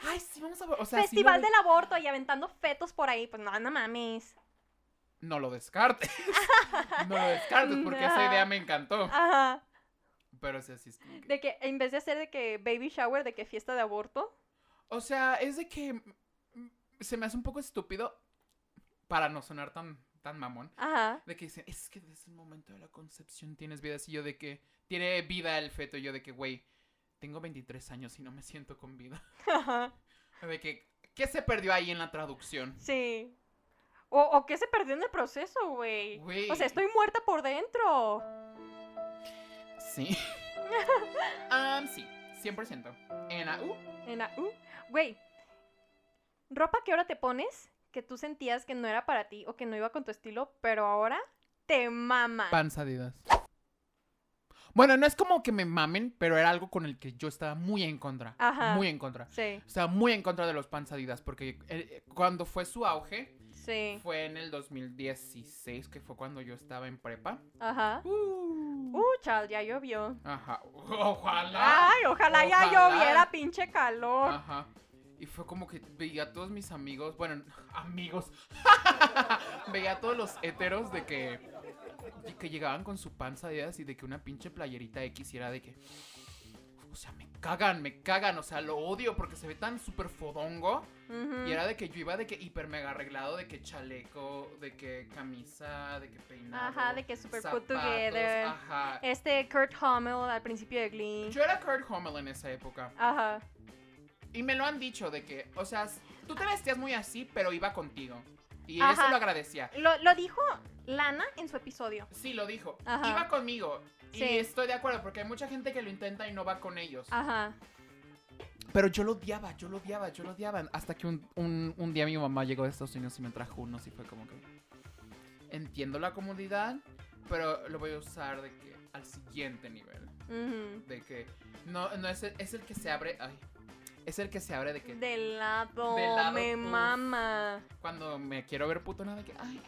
Ay, sí, vamos a... O sea, así lo Festival del aborto y aventando fetos por ahí, pues no, no mames. No lo descartes. no lo descartes, porque esa idea me encantó. Ajá. Pero sí, así es como que- De que en vez de hacer de que baby shower, de que fiesta de aborto. O sea, es de que... Se me hace un poco estúpido, para no sonar tan, tan mamón, Ajá. de que dicen, es que desde el momento de la concepción tienes vida. Así yo de que tiene vida el feto. Y yo de que, güey, tengo 23 años y no me siento con vida. Ajá. De que, ¿qué se perdió ahí en la traducción? Sí. O, o que se perdió en el proceso, güey. O sea, estoy muerta por dentro. Sí. um, sí, 100%. En la U, En uh, Güey. ¿Ropa que ahora te pones? Que tú sentías que no era para ti o que no iba con tu estilo, pero ahora te mama. Panza Adidas. Bueno, no es como que me mamen, pero era algo con el que yo estaba muy en contra. Ajá. Muy en contra. Sí, Estaba muy en contra de los Pants Adidas porque eh, cuando fue su auge sí. fue en el 2016, que fue cuando yo estaba en prepa. Ajá. Uh, Uh, chal, ya llovió. Ajá. Ojalá. Ay, ojalá, ya lloviera, pinche calor. Ajá. Y fue como que veía a todos mis amigos, bueno, amigos. veía a todos los héteros de que, que llegaban con su panza de y de que una pinche playerita X y era de que. O sea, me cagan, me cagan. O sea, lo odio porque se ve tan súper fodongo. Y era de que yo iba de que hiper mega arreglado, de que chaleco, de que camisa, de que peinado. Ajá, de que super put together. Ajá. Este Kurt Hummel al principio de Glee. Yo era Kurt Hummel en esa época. Ajá. Y me lo han dicho de que, o sea, tú te vestías muy así, pero iba contigo. Y Ajá. eso lo agradecía. Lo, lo dijo Lana en su episodio. Sí, lo dijo. Ajá. Iba conmigo. Y Sí. estoy de acuerdo, porque hay mucha gente que lo intenta y no va con ellos. Ajá. Pero yo lo odiaba, yo lo odiaba, yo lo odiaba. Hasta que un, un- un día mi mamá llegó de Estados Unidos y me trajo unos y fue como que... Entiendo la comodidad, pero lo voy a usar de que al siguiente nivel. De que... No, no es el, es el que se abre... Ay, es el que se abre de que... De lado, De lado, me mama. Cuando me quiero ver putona de que... Ay,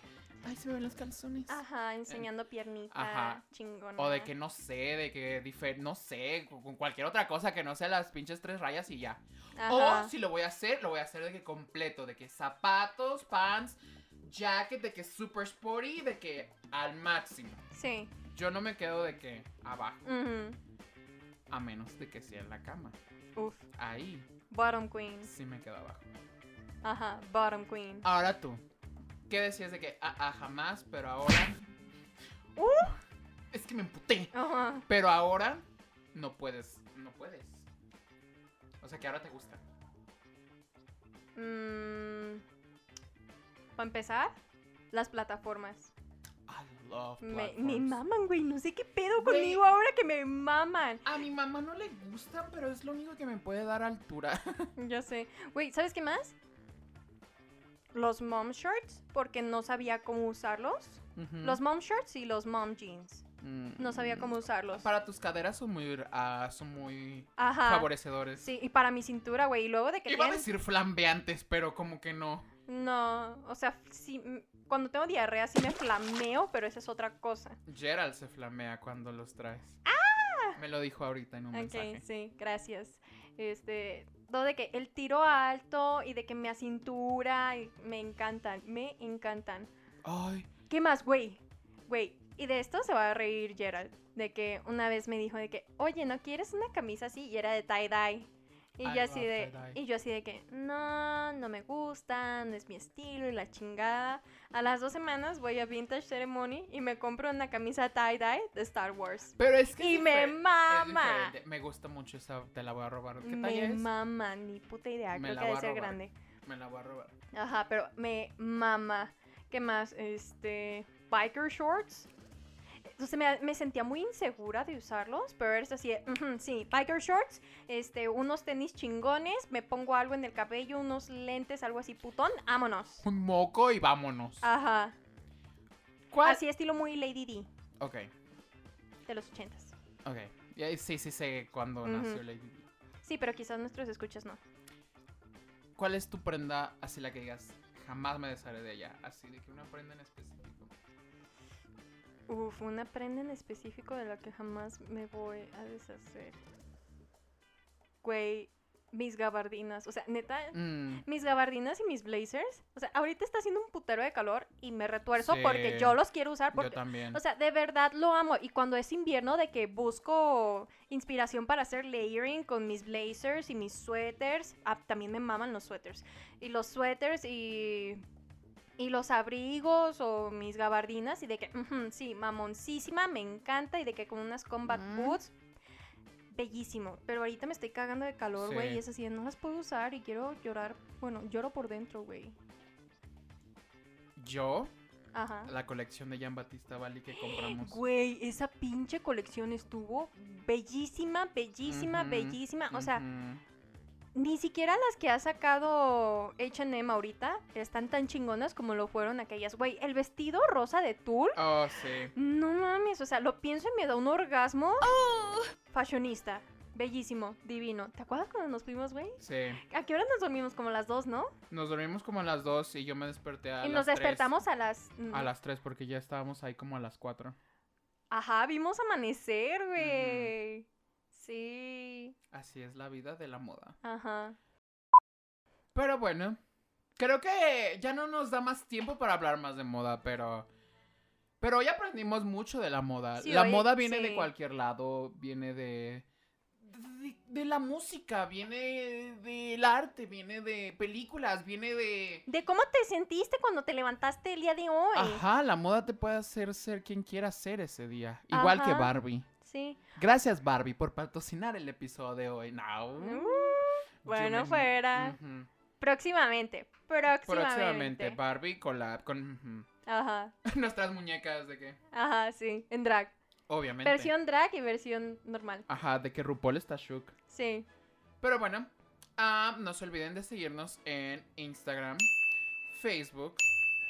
ay, se me ven los calzones. Ajá, enseñando piernita. Ajá. Chingona. O de que no sé, de que difer no sé, con cualquier otra cosa que no sea las pinches tres rayas y ya. Ajá. O si lo voy a hacer, lo voy a hacer de que completo, de que zapatos, pants, jacket, de que super sporty, de que al máximo. Sí. Yo no me quedo de que abajo, a menos de que sea en la cama. Uf. Ahí Bottom queen. sí me quedo abajo. Ajá. Bottom queen. Ahora tú, ¿qué decías de que ah, ah, jamás, pero ahora? Uh. es que me emputé. Ajá. Pero ahora no puedes, no puedes. O sea que ahora te gusta. Mm, Para empezar, las plataformas. Love Me, me maman, güey. No sé qué pedo Güey. conmigo ahora que me maman. A mi mamá no le gustan, pero es lo único que me puede dar altura. Ya sé. Güey, ¿sabes qué más? Los mom shirts, porque no sabía cómo usarlos. Los mom shirts y los mom jeans. No sabía cómo usarlos. Mm. Para tus caderas son muy, ah, son muy Ajá. favorecedores. Sí, y para mi cintura, güey. Y luego de que Iba a decir flambeantes, pero como que no. No, o sea, sí, mm, cuando tengo diarrea sí me flameo, pero esa es otra cosa. Gerald se flamea cuando los traes. ¡Ah! Me lo dijo ahorita en un Ok, mensaje. sí, gracias. Este, todo de que el tiro alto y de que me cintura, y me encantan, me encantan. Ay, ¿Qué más, güey? Güey, y de esto se va a reír Gerald, de que una vez me dijo de que, oye, ¿no quieres una camisa así? Y era de tie-dye. Y I yo así de, y yo así de que, no, no me gusta, no es mi estilo y la chingada. A las dos semanas voy a Vintage Ceremony y me compro una camisa tie-dye de Star Wars. pero es que Y es me mama. Me gusta mucho esa, te la voy a robar. ¿Qué Me es? mama, ni puta idea, Me creo la que debe ser robar. grande. Me la voy a robar. Ajá, pero me mama. ¿Qué más? Este. Biker shorts. Entonces me, me sentía muy insegura de usarlos, pero es así, de, "Ujú, sí, biker shorts, este, unos tenis chingones, me pongo algo en el cabello, unos lentes, algo así putón, vámonos. Un moco y vámonos. Ajá. ¿Cuál? Así estilo muy Lady D Ok, de los ochentas. ok. Sí, sí sé cuándo Ujú. nació Lady Di. Sí, pero quizás nuestros escuchas no. ¿Cuál es tu prenda así la que digas, jamás me desharé de ella? Así de que una prenda en específico. Uf, una prenda en específico de la que jamás me voy a deshacer. Güey, mis gabardinas. O sea, neta, Mm, mis gabardinas y mis blazers. O sea, ahorita está haciendo un putero de calor y me retuerzo Sí. porque yo los quiero usar. yo Porque, también. o sea, de verdad lo amo. Y cuando es invierno, de que busco inspiración para hacer layering con mis blazers y mis suéteres. Ah, también me maman los suéteres. Y los suéteres y. Y los abrigos o mis gabardinas. Y de que, sí, mamoncísima, me encanta. Y de que con unas combat Mm. boots. Bellísimo. Pero ahorita me estoy cagando de calor, güey. Sí. Y es así, no las puedo usar y quiero llorar. Bueno, lloro por dentro, güey. yo, Ajá. la colección de Jean Batista Bali que compramos. Güey, esa pinche colección estuvo bellísima, bellísima, bellísima. O sea. Ni siquiera las que ha sacado HM ahorita están tan chingonas como lo fueron aquellas. Güey, el vestido rosa de tul. Oh, sí. No mames, o sea, lo pienso y me da un orgasmo. Fashionista. Bellísimo, divino. ¿Te acuerdas cuando nos fuimos, güey? Sí. ¿A qué hora nos dormimos? Como a las dos, ¿no? Nos dormimos como a las 2 y yo me desperté a y las nos 3. despertamos a las... mm, A las 3 porque ya estábamos ahí como a las 4. Ajá, vimos amanecer, güey. Sí. Así es la vida de la moda. Ajá. Pero bueno, creo que ya no nos da más tiempo para hablar más de moda, pero... Pero hoy aprendimos mucho de la moda. Sí, la hoy- moda viene de cualquier lado, viene de, de... de la música, viene del arte, viene de películas, viene de... De cómo te sentiste cuando te levantaste el día de hoy. Ajá, la moda te puede hacer ser quien quiera ser ese día. Igual que. Barbie. Sí. Gracias Barbie por patrocinar el episodio de hoy. No. Uh, bueno, me- fuera. Próximamente. Próximamente. Próximamente Barbie collab con ujú. Ajá. nuestras muñecas de que Ajá, sí. En drag. obviamente. Versión drag y versión normal. Ajá, de que RuPaul está shook. Sí. Pero bueno, ah, no se olviden de seguirnos en Instagram, Facebook,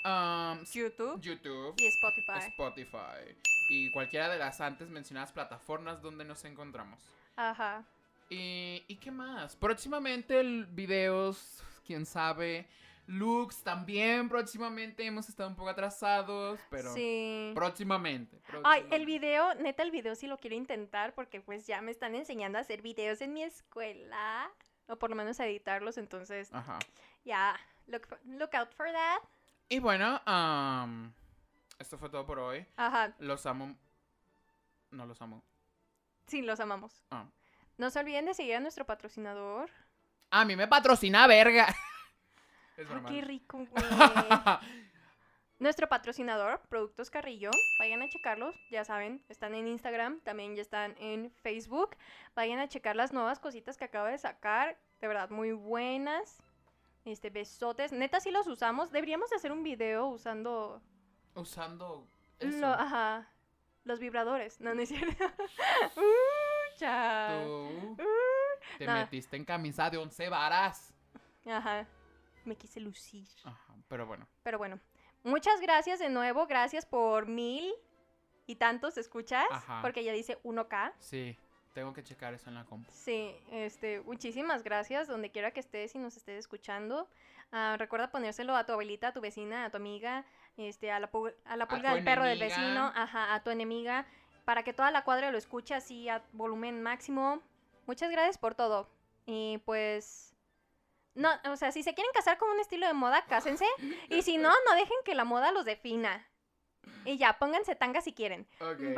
um, YouTube YouTube, y Spotify. Spotify y cualquiera de las antes mencionadas plataformas donde nos encontramos. Ajá. ¿Y, ¿y qué más? Próximamente el- videos, quién sabe. Looks también próximamente. Hemos estado un poco atrasados, pero Sí. próximamente, Ay, el video, neta, el video sí lo quiero intentar porque pues ya me están enseñando a hacer videos en mi escuela. O por lo menos a editarlos, entonces Ajá. ya, look, for- look out for that. Y bueno, am, esto fue todo por hoy. Ajá, Los amo. No los amo. sí, los amamos. Ah. No se olviden de seguir a nuestro patrocinador. A mí me patrocina verga. Es Ay, qué rico, güey. Nuestro patrocinador, Productos Carrillo, vayan a checarlos, ya saben, están en Instagram, también ya están en Facebook. Vayan a checar las nuevas cositas que acaba de sacar, de verdad muy buenas. Este, besotes, neta sí los usamos. Deberíamos de hacer un video usando Usando eso. lo- ajá, los vibradores. No, no es cierto. Uh, cha. Tú te no. metiste en camisa de once varas. Ajá. Me quise lucir. Ajá, pero bueno. Pero bueno, muchas gracias de nuevo. Gracias por mil y tantos escuchas. Ajá. Porque ya dice 1K. Sí, tengo que checar eso en la compu. Sí, este, muchísimas gracias donde quiera que estés y nos estés escuchando. Ah, recuerda ponérselo a tu abuelita, a tu vecina, a tu amiga, este, a la, a la pulga del perro del vecino, ajá, a tu enemiga, para que toda la cuadra lo escuche así a volumen máximo. Muchas gracias por todo. Y pues... No, o sea, si se quieren casar con un estilo de moda, cásense. Y si no, no dejen que la moda los defina. Y ya, pónganse tanga si quieren. Bye.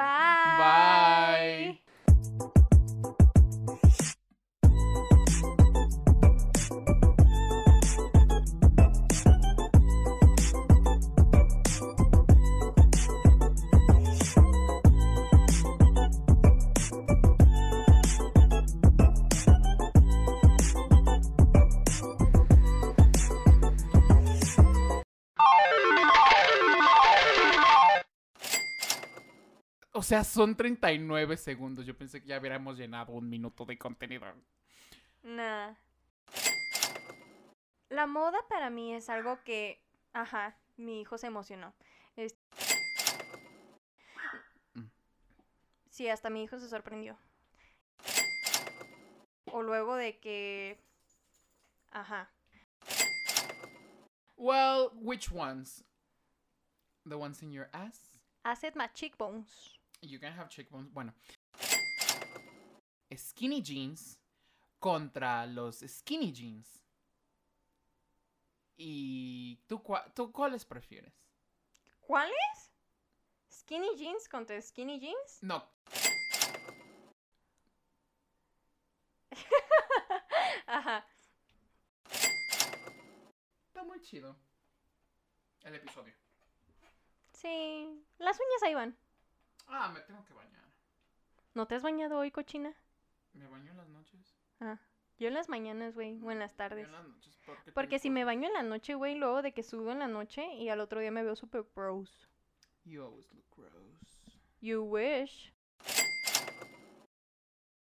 Bye. Sea, son 39 segundos. Yo pensé que ya hubiéramos llenado un minuto de contenido. Nah. La moda para mí es algo que, ajá, mi hijo se emocionó. Es-. Sí, hasta mi hijo se sorprendió. O luego de que, ajá, Well, which ones? The ones in your ass? acid my cheekbones. You can have cheekbones. Bueno. Skinny jeans contra los skinny jeans. ¿Y tú, cua- tú cuáles prefieres? ¿Cuáles? Skinny jeans contra skinny jeans. No, Ajá. está muy chido. El episodio. Sí, las uñas ahí van. Ah, me tengo que bañar. ¿No te has bañado hoy, cochina? ¿Me baño en las noches? Ah, yo en las mañanas, güey, o en las Yo tardes. en las noches. ¿por qué Porque te si me baño en la noche, güey, luego de que sudo en la noche y al otro día me veo super gross. You always look gross. You wish.